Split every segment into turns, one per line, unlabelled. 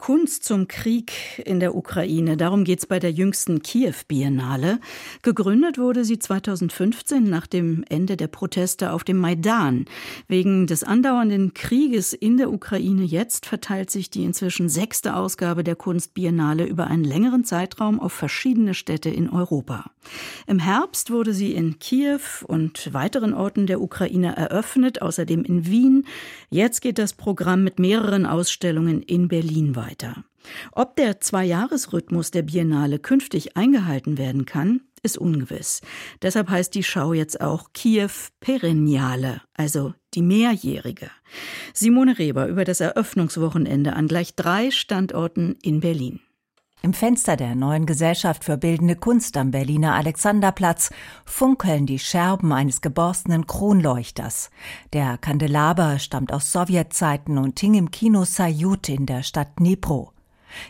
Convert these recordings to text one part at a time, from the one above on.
Kunst zum Krieg in der Ukraine. Darum geht es bei der jüngsten Kiew-Biennale. Gegründet wurde sie 2015 nach dem Ende der Proteste auf dem Maidan. Wegen des andauernden Krieges in der Ukraine jetzt verteilt sich die inzwischen sechste Ausgabe der Kunstbiennale über einen längeren Zeitraum auf verschiedene Städte in Europa. Im Herbst wurde sie in Kiew und weiteren Orten der Ukraine eröffnet, außerdem in Wien. Jetzt geht das Programm mit mehreren Ausstellungen in Berlin weiter weiter. Ob der Zweijahresrhythmus der Biennale künftig eingehalten werden kann, ist ungewiss. Deshalb heißt die Schau jetzt auch Kiew Perenniale, also die mehrjährige. Simone Reber über das Eröffnungswochenende an gleich drei Standorten in Berlin.
Im Fenster der neuen Gesellschaft für bildende Kunst am Berliner Alexanderplatz funkeln die Scherben eines geborstenen Kronleuchters. Der Kandelaber stammt aus Sowjetzeiten und hing im Kino Sayut in der Stadt Dnipro.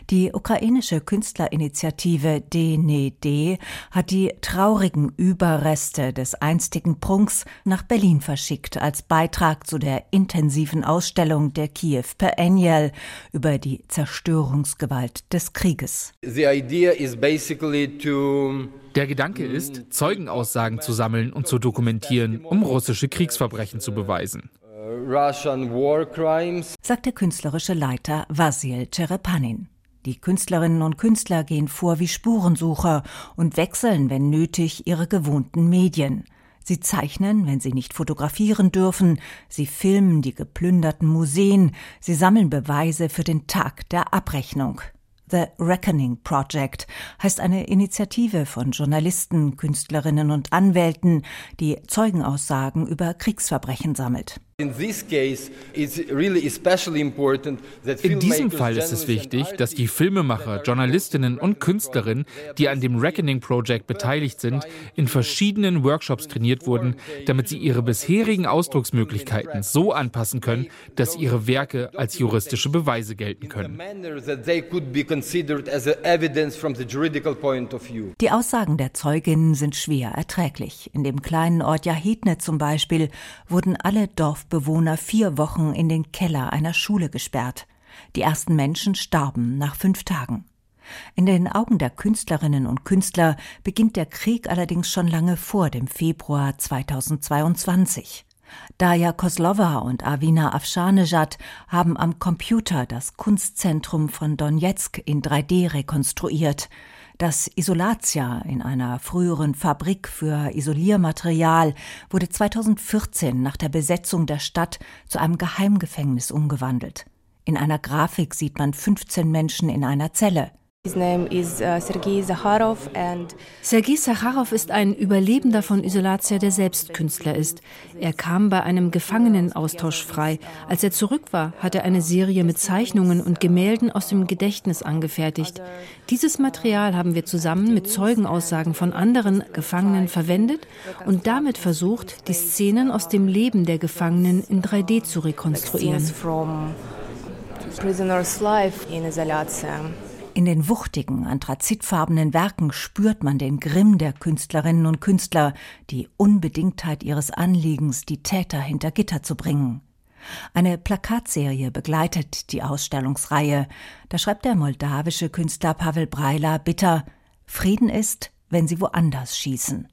Die ukrainische Künstlerinitiative DNED hat die traurigen Überreste des einstigen Prunks nach Berlin verschickt als Beitrag zu der intensiven Ausstellung der Kiew Perennial über die Zerstörungsgewalt des Krieges.
Der
Gedanke ist, Zeugenaussagen zu sammeln und zu dokumentieren, um russische Kriegsverbrechen zu beweisen.
Sagt der künstlerische Leiter Vasil Cherepanin. Die Künstlerinnen und Künstler gehen vor wie Spurensucher und wechseln, wenn nötig, ihre gewohnten Medien. Sie zeichnen, wenn sie nicht fotografieren dürfen, sie filmen die geplünderten Museen, sie sammeln Beweise für den Tag der Abrechnung. The Reckoning Project heißt eine Initiative von Journalisten, Künstlerinnen und Anwälten, die Zeugenaussagen über Kriegsverbrechen sammelt.
In diesem Fall ist es wichtig, dass die Filmemacher, Journalistinnen und Künstlerinnen, die an dem Reckoning Project beteiligt sind, in verschiedenen Workshops trainiert wurden, damit sie ihre bisherigen Ausdrucksmöglichkeiten so anpassen können, dass ihre Werke als juristische Beweise gelten können.
Die Aussagen der Zeuginnen sind schwer erträglich. In dem kleinen Ort Jahidne zum Beispiel wurden alle Dorf Dorfbewohner vier Wochen in den Keller einer Schule gesperrt. Die ersten Menschen starben nach fünf Tagen. In den Augen der Künstlerinnen und Künstler beginnt der Krieg allerdings schon lange vor dem Februar 2022. Daya Koslova und Avina Afshanejad haben am Computer das Kunstzentrum von Donetsk in 3D rekonstruiert. Das Isolatia in einer früheren Fabrik für Isoliermaterial wurde 2014 nach der Besetzung der Stadt zu einem Geheimgefängnis umgewandelt. In einer Grafik sieht man 15 Menschen in einer Zelle.
Uh, Sergei Sacharow ist ein Überlebender von Isolatia, der selbst Künstler ist. Er kam bei einem Gefangenenaustausch frei. Als er zurück war, hat er eine Serie mit Zeichnungen und Gemälden aus dem Gedächtnis angefertigt. Dieses Material haben wir zusammen mit Zeugenaussagen von anderen Gefangenen verwendet und damit versucht, die Szenen aus dem Leben der Gefangenen in 3D zu rekonstruieren. Prisoners life in Isolatia.
In den wuchtigen, anthrazitfarbenen Werken spürt man den Grimm der Künstlerinnen und Künstler, die Unbedingtheit ihres Anliegens, die Täter hinter Gitter zu bringen. Eine Plakatserie begleitet die Ausstellungsreihe. Da schreibt der moldawische Künstler Pavel Breila bitter Frieden ist, wenn sie woanders schießen.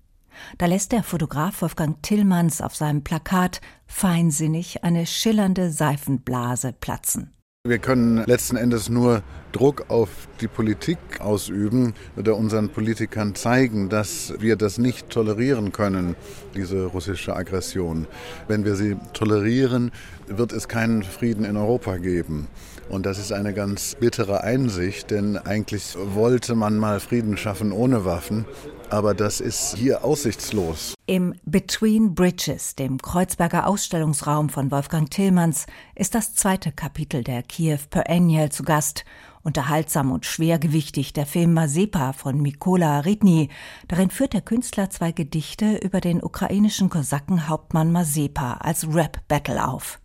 Da lässt der Fotograf Wolfgang Tillmanns auf seinem Plakat feinsinnig eine schillernde Seifenblase platzen.
Wir können letzten Endes nur Druck auf die Politik ausüben oder unseren Politikern zeigen, dass wir das nicht tolerieren können, diese russische Aggression. Wenn wir sie tolerieren, wird es keinen Frieden in Europa geben. Und das ist eine ganz bittere Einsicht, denn eigentlich wollte man mal Frieden schaffen ohne Waffen, aber das ist hier aussichtslos.
Im Between Bridges, dem Kreuzberger Ausstellungsraum von Wolfgang Tillmanns, ist das zweite Kapitel der Kiew Perennial zu Gast. Unterhaltsam und schwergewichtig der Film Mazepa von Mikola Ridny. Darin führt der Künstler zwei Gedichte über den ukrainischen Kosakenhauptmann Mazepa als Rap-Battle auf.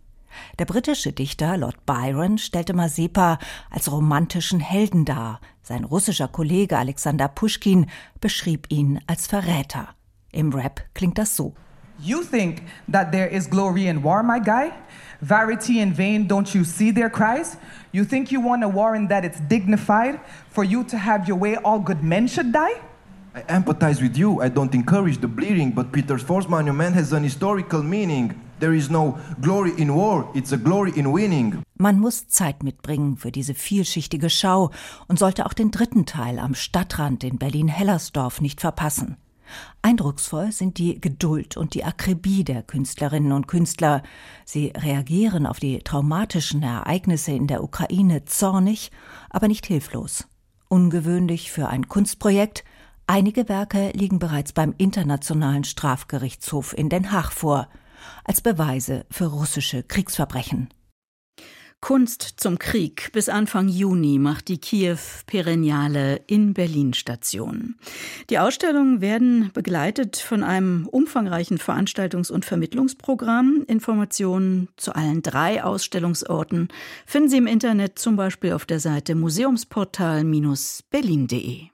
Der britische Dichter Lord Byron stellte Mazepa als romantischen Helden dar. Sein russischer Kollege Alexander Puschkin beschrieb ihn als Verräter. Im Rap klingt das so.
You think that there is glory in war, my guy? Verity in vain, don't you see their cries? You think you want a war and that it's dignified? For you to have your way, all good men should die?
I empathize with you. I don't encourage the bleeding, but Peter's Force Monument has an historical meaning. There is no glory in war, it's a glory in winning.
Man muss Zeit mitbringen für diese vielschichtige Schau und sollte auch den dritten Teil am Stadtrand in Berlin-Hellersdorf nicht verpassen. Eindrucksvoll sind die Geduld und die Akribie der Künstlerinnen und Künstler. Sie reagieren auf die traumatischen Ereignisse in der Ukraine zornig, aber nicht hilflos. Ungewöhnlich für ein Kunstprojekt, einige Werke liegen bereits beim Internationalen Strafgerichtshof in Den Haag vor, als Beweise für russische Kriegsverbrechen.
Kunst zum Krieg. Bis Anfang Juni macht die Kiew Perenniale in Berlin Station. Die Ausstellungen werden begleitet von einem umfangreichen Veranstaltungs- und Vermittlungsprogramm. Informationen zu allen drei Ausstellungsorten finden Sie im Internet zum Beispiel auf der Seite museumsportal-berlin.de.